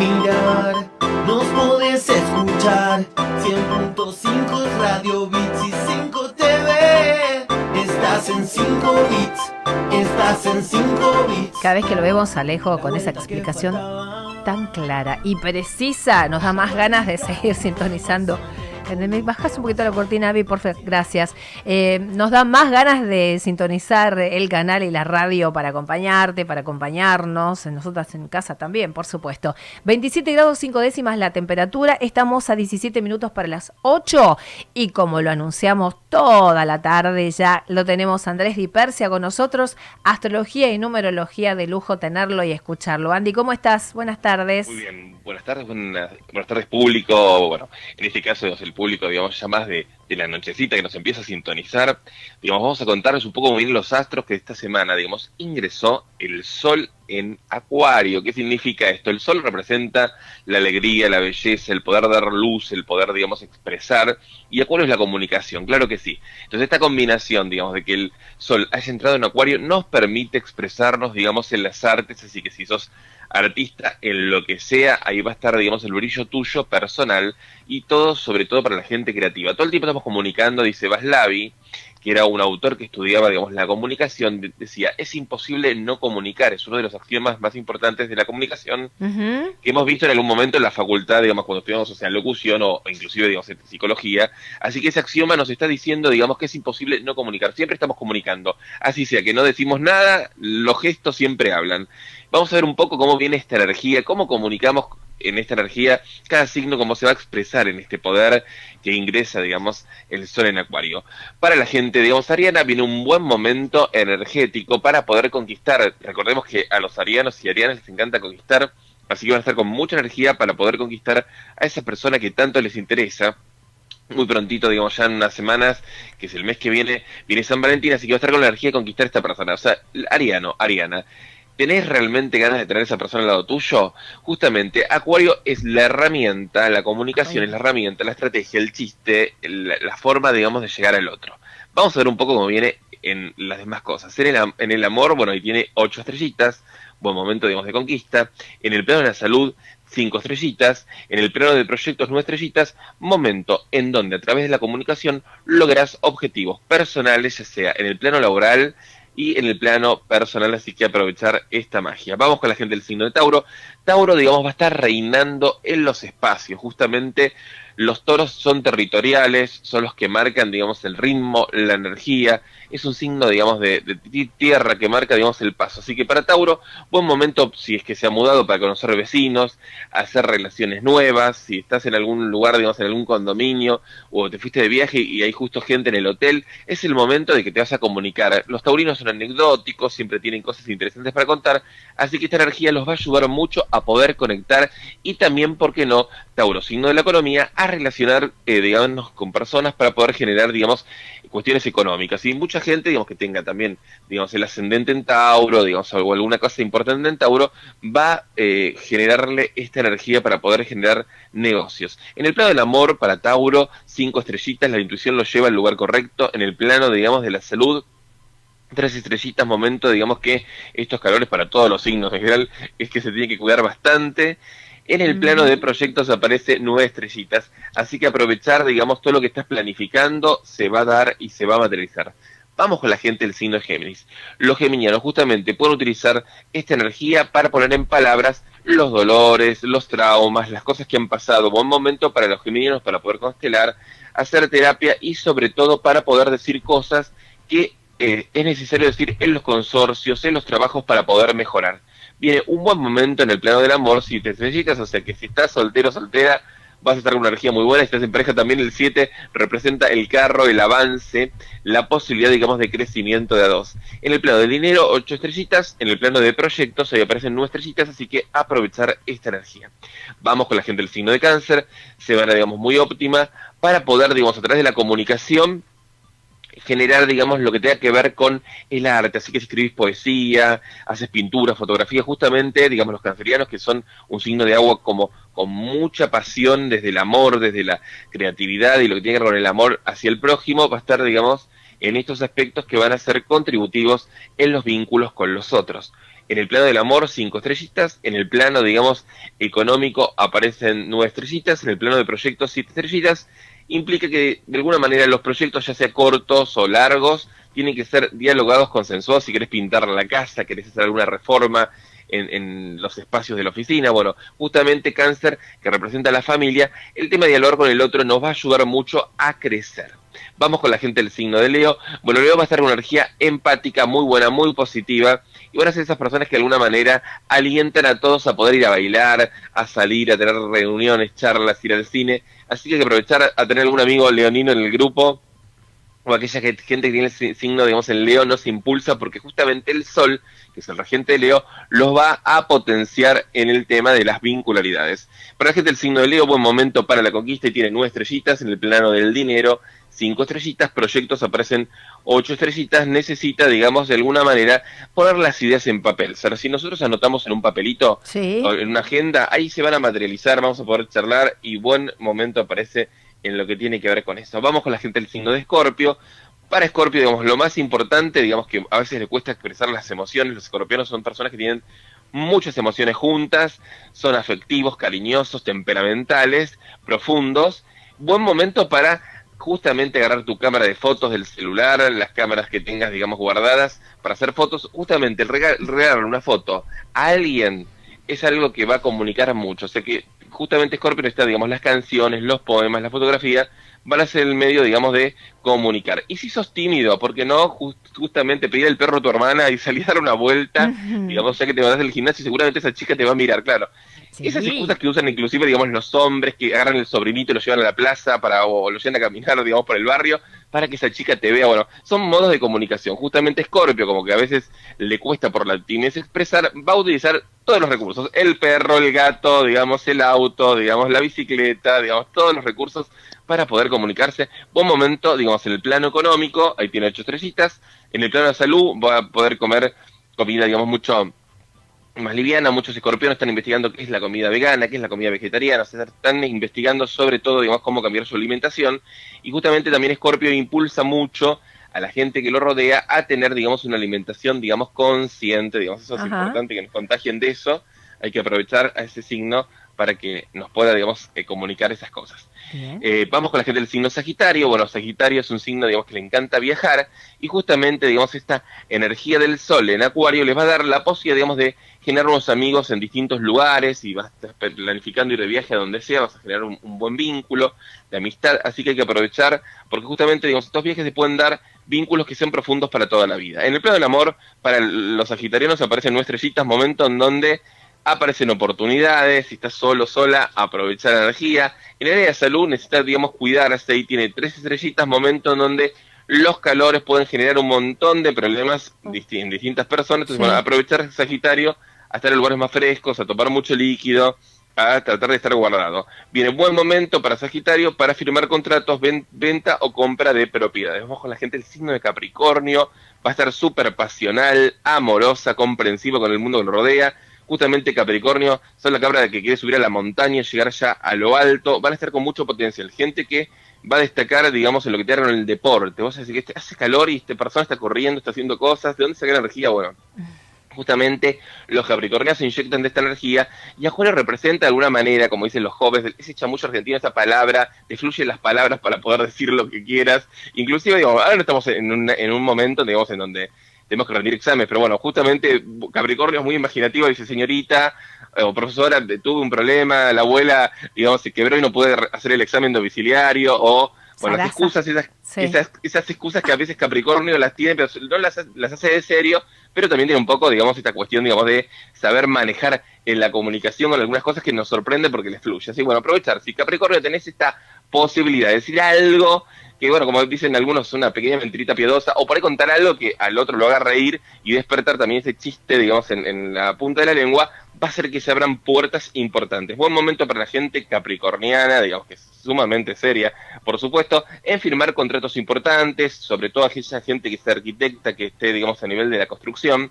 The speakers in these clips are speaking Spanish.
mirar, nos podés escuchar. 100.5 Radio Bits y 5 TV. Estás en 5 bits, estás en 5 bits. Cada vez que lo vemos Alejo con esa explicación tan clara y precisa, nos da más ganas de seguir sintonizando me bajas un poquito la cortina, Avi, por favor. Gracias. Eh, nos da más ganas de sintonizar el canal y la radio para acompañarte, para acompañarnos. Nosotras en casa también, por supuesto. 27 grados 5 décimas la temperatura. Estamos a 17 minutos para las 8. Y como lo anunciamos toda la tarde, ya lo tenemos Andrés Di Persia con nosotros. Astrología y numerología de lujo tenerlo y escucharlo. Andy, ¿cómo estás? Buenas tardes. Muy bien. Buenas tardes, buenas, tardes público. Bueno, en este caso es el público, digamos, ya más de, la nochecita que nos empieza a sintonizar, digamos, vamos a contarles un poco vienen los astros que esta semana, digamos, ingresó el Sol en Acuario. ¿Qué significa esto? El Sol representa la alegría, la belleza, el poder dar luz, el poder, digamos, expresar, y Acuario es la comunicación, claro que sí. Entonces, esta combinación, digamos, de que el Sol haya entrado en Acuario nos permite expresarnos, digamos, en las artes, así que si sos artista en lo que sea, ahí va a estar, digamos, el brillo tuyo personal y todo, sobre todo para la gente creativa. Todo el tiempo estamos comunicando, dice Vaslavi, que era un autor que estudiaba, digamos, la comunicación, decía, es imposible no comunicar, es uno de los axiomas más importantes de la comunicación que hemos visto en algún momento en la facultad, digamos, cuando estudiamos, o sea, locución o, inclusive, digamos, psicología. Así que ese axioma nos está diciendo, digamos, que es imposible no comunicar. Siempre estamos comunicando. Así sea que no decimos nada, los gestos siempre hablan. Vamos a ver un poco cómo viene esta energía, cómo comunicamos en esta energía cada signo, cómo se va a expresar en este poder que ingresa, digamos, el sol en acuario. Para la gente, digamos, ariana, viene un buen momento energético para poder conquistar. Recordemos que a los arianos y arianas les encanta conquistar, así que van a estar con mucha energía para poder conquistar a esa persona que tanto les interesa muy prontito, digamos, ya en unas semanas, que es el mes que viene, viene San Valentín, así que va a estar con la energía de conquistar a esta persona. O sea, Ariano, Ariana, ¿Tenés realmente ganas de tener a esa persona al lado tuyo? Justamente, Acuario es la herramienta, la comunicación es la herramienta, la estrategia, el chiste, la, forma, digamos, de llegar al otro. Vamos a ver un poco cómo viene en las demás cosas. En el, en el amor, bueno, ahí tiene ocho estrellitas, buen momento, digamos, de conquista. En el plano de la salud, cinco estrellitas. En el plano de proyectos, nueve estrellitas. Momento en donde a través de la comunicación logras objetivos personales, ya sea en el plano laboral, y en el plano personal, así que aprovechar esta magia. Vamos con la gente del signo de Tauro. Tauro, digamos, va a estar reinando en los espacios, justamente los toros son territoriales, son los que marcan, digamos, el ritmo, la energía. Es un signo, digamos, de, tierra que marca, digamos, el paso. Así que para Tauro, buen momento si es que se ha mudado para conocer vecinos, hacer relaciones nuevas, si estás en algún lugar, digamos, en algún condominio, o te fuiste de viaje y hay justo gente en el hotel, es el momento de que te vas a comunicar. Los taurinos son anecdóticos, siempre tienen cosas interesantes para contar, así que esta energía los va a ayudar mucho a poder conectar y también, ¿por qué no? Tauro, signo de la economía, a relacionar, eh, digamos, con personas para poder generar, digamos, cuestiones económicas. Y mucha gente, digamos, que tenga también, digamos, el ascendente en Tauro, digamos, o alguna cosa importante en Tauro, va a eh, generarle esta energía para poder generar negocios. En el plano del amor, para Tauro, cinco estrellitas, la intuición lo lleva al lugar correcto. En el plano, digamos, de la salud, tres estrellitas, momento, digamos que estos calores para todos los signos en general es que se tiene que cuidar bastante. En el plano de proyectos aparece nueve estrellitas, así que aprovechar, digamos, todo lo que estás planificando se va a dar y se va a materializar. Vamos con la gente del signo de Géminis. Los geminianos justamente pueden utilizar esta energía para poner en palabras los dolores, los traumas, las cosas que han pasado. Buen momento para los geminianos para poder constelar, hacer terapia y sobre todo para poder decir cosas que es necesario decir en los consorcios, en los trabajos para poder mejorar viene un buen momento en el plano del amor si te necesitas, o sea que si estás soltero soltera, vas a estar con una energía muy buena, si estás en pareja también el 7 representa el carro, el avance, la posibilidad, digamos, de crecimiento de a dos. En el plano del dinero, 8 estrellitas, en el plano de proyectos, ahí aparecen 9 estrellitas, así que aprovechar esta energía. Vamos con la gente del signo de cáncer, se van a, digamos, muy óptima, para poder, digamos, a través de la comunicación, generar, digamos, lo que tenga que ver con el arte. Así que escribís poesía, haces pintura, fotografía, justamente, digamos, los cancerianos que son un signo de agua como con mucha pasión desde el amor, desde la creatividad y lo que tiene que ver con el amor hacia el prójimo, va a estar, digamos, en estos aspectos que van a ser contributivos en los vínculos con los otros. En el plano del amor, cinco estrellitas. En el plano, digamos, económico aparecen nueve estrellitas. En el plano de proyectos, siete estrellitas. Implica que, de alguna manera, los proyectos, ya sea cortos o largos, tienen que ser dialogados, consensuados. Si querés pintar la casa, querés hacer alguna reforma, en, los espacios de la oficina. Bueno, justamente cáncer, que representa a la familia, el tema de dialogar con el otro nos va a ayudar mucho a crecer. Vamos con la gente del signo de Leo. Bueno, Leo va a estar con una energía empática muy buena, muy positiva. Y van a ser esas personas que de alguna manera alientan a todos a poder ir a bailar, a salir, a tener reuniones, charlas, ir al cine. Así que hay que aprovechar a tener algún amigo leonino en el grupo o aquella gente que tiene el signo, digamos, en Leo no se impulsa porque justamente el Sol, que es el regente de Leo, los va a potenciar en el tema de las vincularidades. Para la gente del signo de Leo, buen momento para la conquista y tiene nueve estrellitas en el plano del dinero, cinco estrellitas, proyectos aparecen ocho estrellitas, necesita, digamos, de alguna manera poner las ideas en papel. O sea, si nosotros anotamos en un papelito, en una agenda, ahí se van a materializar, vamos a poder charlar y buen momento aparece en lo que tiene que ver con eso. Vamos con la gente del signo de Escorpio. Para Escorpio, digamos, lo más importante, digamos que a veces le cuesta expresar las emociones. Los escorpianos son personas que tienen muchas emociones juntas, son afectivos, cariñosos, temperamentales, profundos. Buen momento para justamente agarrar tu cámara de fotos del celular, las cámaras que tengas, digamos, guardadas para hacer fotos. Justamente el regalar una foto a alguien es algo que va a comunicar mucho. O sea que justamente Scorpio está, digamos, las canciones, los poemas, la fotografía, van a ser el medio, digamos, de comunicar. Y si sos tímido, porque no justamente pedir el perro a tu hermana y salir a dar una vuelta, digamos, ya que te vas del gimnasio, seguramente esa chica te va a mirar, claro. Esas excusas que usan inclusive, digamos, los hombres que agarran el sobrinito y lo llevan a la plaza para, o lo llevan a caminar, digamos, por el barrio, para que esa chica te vea. Bueno, son modos de comunicación. Justamente Scorpio, como que a veces le cuesta por la timidez expresar, va a utilizar todos los recursos. El perro, el gato, digamos, el auto, digamos, la bicicleta, digamos, todos los recursos para poder comunicarse. Buen momento, digamos, en el plano económico, ahí tiene ocho estrellitas. En el plano de salud va a poder comer comida, digamos, mucho más liviana, muchos escorpiones están investigando qué es la comida vegana, qué es la comida vegetariana, están investigando sobre todo, digamos, cómo cambiar su alimentación, y justamente también Escorpio impulsa mucho a la gente que lo rodea a tener, digamos, una alimentación, digamos, consciente, digamos, eso es importante que nos contagien de eso, hay que aprovechar a ese signo para que nos pueda, digamos, eh, comunicar esas cosas. Eh, vamos con la gente del signo Sagitario. Bueno, Sagitario es un signo, digamos, que le encanta viajar y justamente, digamos, esta energía del Sol en Acuario les va a dar la posibilidad, digamos, de generar unos amigos en distintos lugares y vas planificando ir de viaje a donde sea, vas a generar un, buen vínculo de amistad, así que hay que aprovechar, porque justamente, digamos, estos viajes se pueden dar vínculos que sean profundos para toda la vida. En el plano del amor, para los sagitarianos aparecen nuestras estrellitas, momentos en donde aparecen oportunidades, si estás solo, sola, aprovechar la energía. En el área de salud necesitas, digamos, cuidarse y tiene tres estrellitas, momentos en donde los calores pueden generar un montón de problemas en distintas personas. Entonces, bueno, aprovechar Sagitario a estar en lugares más frescos, a tomar mucho líquido, a tratar de estar guardado. Viene buen momento para Sagitario para firmar contratos, venta o compra de propiedades. Vamos con la gente del signo de Capricornio, va a estar súper pasional, amorosa, comprensiva con el mundo que lo rodea justamente Capricornio son la cabra que quiere subir a la montaña, llegar ya a lo alto, van a estar con mucho potencial. Gente que va a destacar, digamos, en lo que te en el deporte. Vos decís que este, hace calor y esta persona está corriendo, está haciendo cosas. ¿De dónde saca la energía? Bueno, justamente los capricornianos se inyectan de esta energía y a Julio representa de alguna manera, como dicen los jóvenes, ese chamucho argentino, esa palabra, te fluyen las palabras para poder decir lo que quieras. Inclusive, digamos, ahora estamos en un, en un momento, digamos, en donde tenemos que rendir exámenes, pero bueno, justamente Capricornio es muy imaginativo, dice señorita eh, o profesora, tuve un problema, la abuela, digamos, se quebró y no puede hacer el examen domiciliario, o bueno, las excusas, esas, esas, excusas que a veces Capricornio las tiene, pero no las, las hace de serio, pero también tiene un poco, digamos, esta cuestión, digamos, de saber manejar en la comunicación con algunas cosas que nos sorprende porque les fluye. Así, bueno, aprovechar, si Capricornio tenés esta posibilidad de decir algo que bueno, como dicen algunos, una pequeña mentirita piedosa, o por ahí contar algo que al otro lo haga reír y despertar también ese chiste, digamos, en, la punta de la lengua, va a hacer que se abran puertas importantes. Buen momento para la gente capricorniana, digamos que es sumamente seria, por supuesto, en firmar contratos importantes, sobre todo aquella gente que sea arquitecta, que esté, digamos, a nivel de la construcción.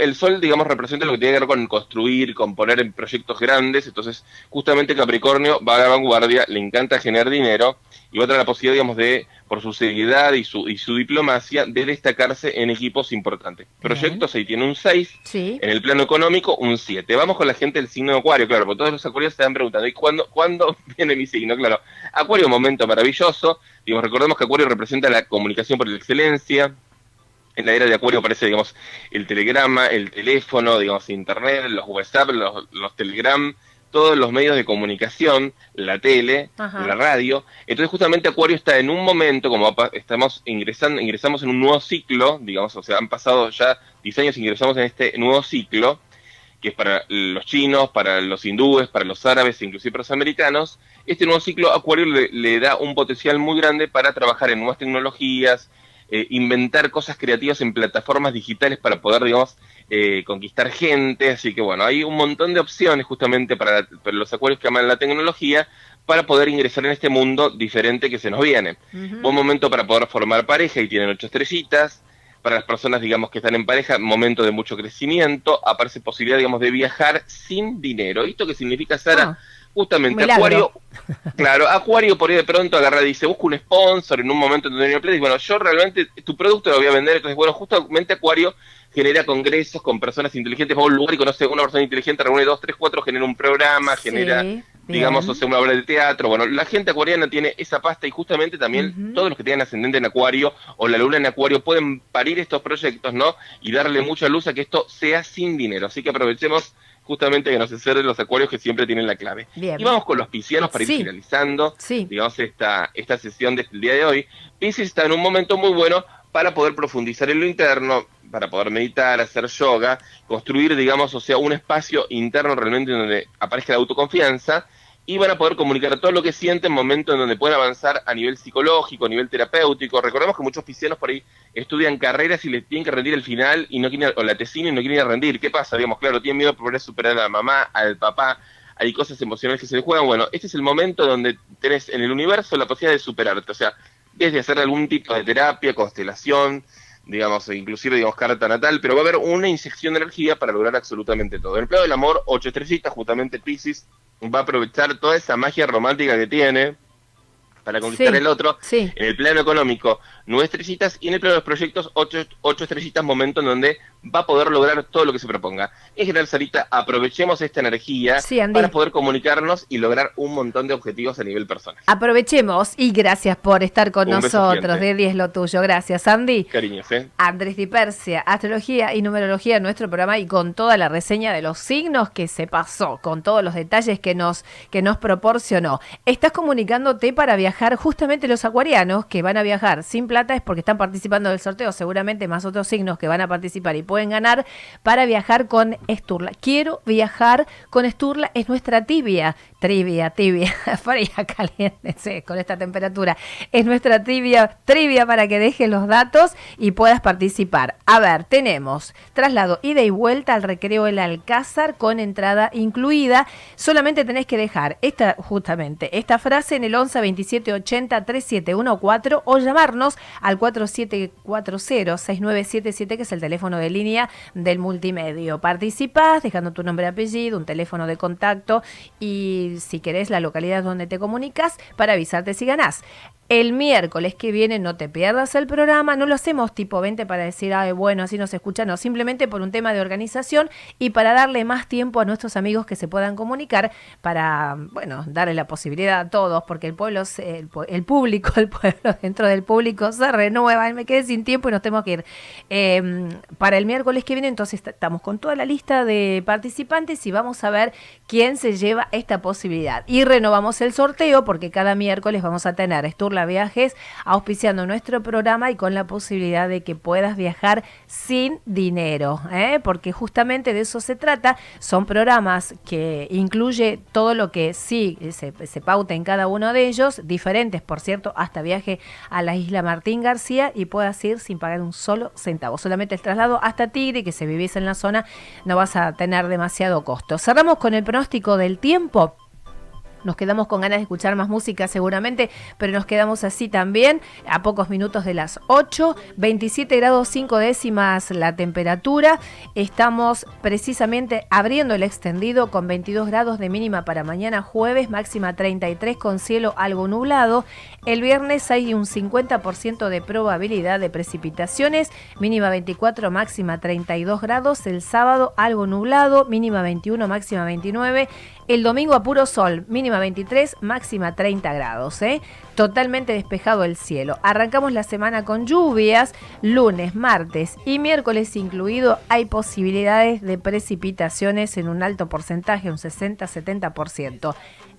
El sol, digamos, representa lo que tiene que ver con construir, con poner en proyectos grandes, entonces justamente Capricornio va a la vanguardia, le encanta generar dinero y va a tener la posibilidad, digamos, de, por su seriedad y su, y su diplomacia, de destacarse en equipos importantes. Proyectos ahí tiene un 6, en el plano económico un 7. Vamos con la gente del signo de Acuario, claro, porque todos los acuarios se están preguntando, ¿y cuándo, cuándo viene mi signo? Claro, Acuario, un momento maravilloso, digamos, recordemos que Acuario representa la comunicación por la excelencia, en la era de Acuario aparece, digamos, el telegrama, el teléfono, digamos, internet, los WhatsApp, los, los Telegram, todos los medios de comunicación, la tele, la radio. Entonces justamente Acuario está en un momento, como estamos ingresando, ingresamos en un nuevo ciclo, digamos, o sea, han pasado ya 10 años, ingresamos en este nuevo ciclo, que es para los chinos, para los hindúes, para los árabes, inclusive para los americanos. Este nuevo ciclo Acuario le, da un potencial muy grande para trabajar en nuevas tecnologías, eh, inventar cosas creativas en plataformas digitales para poder, digamos, eh, conquistar gente, así que bueno, hay un montón de opciones justamente para, los acuarios que aman la tecnología para poder ingresar en este mundo diferente que se nos viene. Un Buen momento para poder formar pareja y tienen ocho estrellitas. Para las personas, digamos, que están en pareja, momento de mucho crecimiento, aparece posibilidad, digamos, de viajar sin dinero. ¿Esto qué significa, Sara? Ah, Justamente, Acuario, claro, Acuario por ahí de pronto agarra y dice, busca un sponsor en un momento en donde no plata, y bueno, yo realmente tu producto lo voy a vender, entonces bueno, justamente Acuario genera congresos con personas inteligentes, va a un lugar y conoce a una persona inteligente, reúne dos, tres, cuatro, genera un programa, genera, digamos, o sea, una obra de teatro. Bueno, la gente acuariana tiene esa pasta y justamente también todos los que tienen ascendente en acuario o la luna en acuario pueden parir estos proyectos, ¿no? Y darle mucha luz a que esto sea sin dinero. Así que aprovechemos justamente que nos acerquen los acuarios que siempre tienen la clave. Y vamos con los piscianos para ir finalizando, digamos, esta, esta sesión del día de hoy. Piscis está en un momento muy bueno para poder profundizar en lo interno, para poder meditar, hacer yoga, construir, digamos, o sea, un espacio interno realmente donde aparezca la autoconfianza y van a poder comunicar todo lo que sienten en momentos en donde pueden avanzar a nivel psicológico, a nivel terapéutico. Recordemos que muchos piscianos por ahí estudian carreras y les tienen que rendir el final y no quieren, o la tesina y no quieren rendir. ¿Qué pasa? Digamos, claro, tienen miedo de poder superar a la mamá, al papá, hay cosas emocionales que se les juegan. Bueno, este es el momento donde tenés en el universo la posibilidad de superarte. O sea, desde hacer algún tipo de terapia, constelación, digamos, inclusive, digamos, carta natal, pero va a haber una inyección de energía para lograr absolutamente todo. En el plano del amor, ocho estrellitas, justamente Pisces, va a aprovechar toda esa magia romántica que tiene, para conquistar el otro. En el plano económico, nueve estrellitas y en el plano de los proyectos, ocho, ocho estrellitas, momento en donde va a poder lograr todo lo que se proponga. En general, Sarita, aprovechemos esta energía para poder comunicarnos y lograr un montón de objetivos a nivel personal. Aprovechemos y gracias por estar con nosotros. De 10 lo tuyo. Gracias, Andy. Cariños, ¿eh? Andrés Dipersia, Astrología y Numerología en nuestro programa y con toda la reseña de los signos que se pasó, con todos los detalles que nos, que nos proporcionó. Estás comunicándote para viajar justamente los acuarianos que van a viajar sin es porque están participando del sorteo, seguramente más otros signos que van a participar y pueden ganar para viajar con Esturla. Quiero viajar con Esturla, es nuestra tibia, trivia, tibia, fría, caliente, con esta temperatura. Es nuestra trivia, trivia para que dejes los datos y puedas participar. A ver, tenemos traslado ida y vuelta al recreo El Alcázar con entrada incluida. Solamente tenés que dejar esta, justamente, esta frase en el 11 27 3714 o llamarnos al 4740-6977, que es el teléfono de línea del multimedio. Participás dejando tu nombre y apellido, un teléfono de contacto y si querés la localidad donde te comunicas para avisarte si ganás. El miércoles que viene no te pierdas el programa, no lo hacemos tipo 20 para decir, ay, bueno, así nos escuchan, no, simplemente por un tema de organización y para darle más tiempo a nuestros amigos que se puedan comunicar, para, bueno, darle la posibilidad a todos, porque el pueblo, el, público, el pueblo dentro del público se renueva, me quedé sin tiempo y nos tenemos que ir. Em, para el miércoles que viene, entonces estamos con toda la lista de participantes y vamos a ver quién se lleva esta posibilidad. Y renovamos el sorteo porque cada miércoles vamos a tener Viajes auspiciando nuestro programa y con la posibilidad de que puedas viajar sin dinero, ¿eh? porque justamente de eso se trata. Son programas que incluye todo lo que sí se, se pauta en cada uno de ellos, diferentes, por cierto, hasta viaje a la isla Martín García y puedas ir sin pagar un solo centavo. Solamente el traslado hasta Tigre, que si vivís en la zona no vas a tener demasiado costo. Cerramos con el pronóstico del tiempo. Nos quedamos con ganas de escuchar más música seguramente, pero nos quedamos así también a pocos minutos de las 8, 27 grados 5 décimas la temperatura. Estamos precisamente abriendo el extendido con 22 grados de mínima para mañana jueves, máxima 33 con cielo algo nublado. El viernes hay un 50% de probabilidad de precipitaciones, mínima 24, máxima 32 grados. El sábado algo nublado, mínima 21, máxima 29. El domingo a puro sol, mínima 23, máxima 30 grados. ¿eh? Totalmente despejado el cielo. Arrancamos la semana con lluvias. Lunes, martes y miércoles incluido hay posibilidades de precipitaciones en un alto porcentaje, un 60-70%.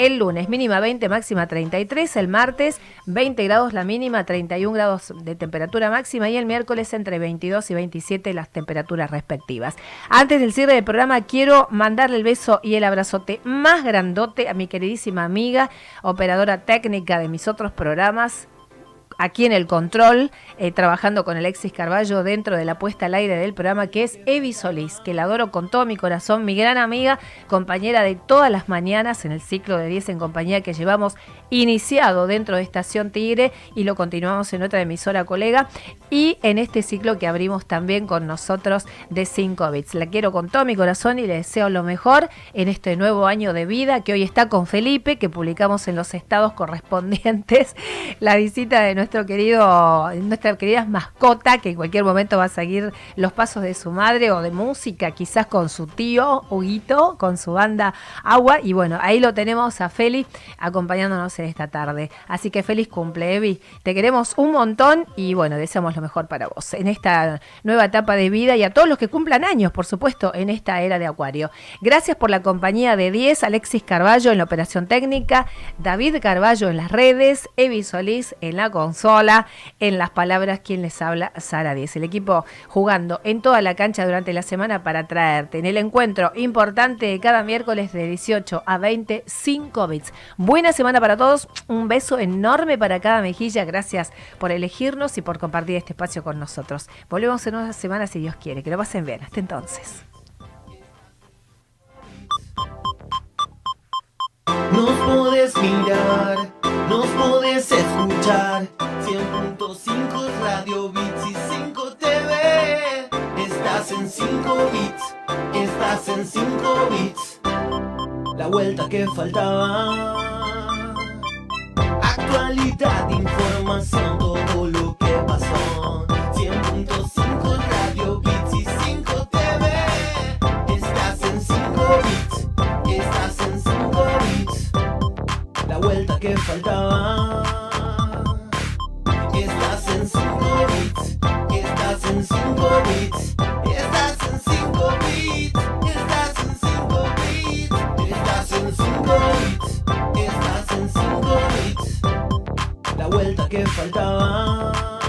El lunes mínima 20, máxima 33. El martes 20 grados la mínima, 31 grados de temperatura máxima. Y el miércoles entre 22 y 27 las temperaturas respectivas. Antes del cierre del programa quiero mandarle el beso y el abrazote más grandote a mi queridísima amiga, operadora técnica de mis otros programas, aquí en el control, eh, trabajando con Alexis Carballo dentro de la puesta al aire del programa, que es Evi Solís, que la adoro con todo mi corazón, mi gran amiga, compañera de todas las mañanas en el ciclo de 10 en compañía que llevamos iniciado dentro de Estación Tigre y lo continuamos en otra emisora colega y en este ciclo que abrimos también con nosotros de 5 bits. La quiero con todo mi corazón y le deseo lo mejor en este nuevo año de vida que hoy está con Felipe, que publicamos en los estados correspondientes la visita de nuestro querido, nuestra querida mascota, que en cualquier momento va a seguir los pasos de su madre o de música, quizás con su tío Huguito, con su banda Agua. Y bueno, ahí lo tenemos a Feli acompañándonos en esta tarde. Así que feliz cumple, Evi. Te queremos un montón y bueno, deseamos lo mejor para vos en esta nueva etapa de vida y a todos los que cumplan años, por supuesto, en esta era de Acuario. Gracias por la compañía de 10, Alexis Carballo en la operación técnica, David Carballo en las redes, Evi Solís en la consola, en las palabras quien les habla, Sara 10. El equipo jugando en toda la cancha durante la semana para traerte en el encuentro importante de cada miércoles de 18 a 25 bits. Buena semana para todos, un beso enorme para cada mejilla, gracias por elegirnos y por compartir este espacio con nosotros. Volvemos en una semana si Dios quiere, que lo pasen bien. Hasta entonces. En 5 bits. La vuelta que faltaba. Actualidad, información, todo lo que pasó. 100.5 Radio Bits y 5 TV. Estás en 5 bits, estás en 5 bits. La vuelta que faltaba. Estás en 5 bits, estás en 5 bits. Estás en 5 bits, que faltaba.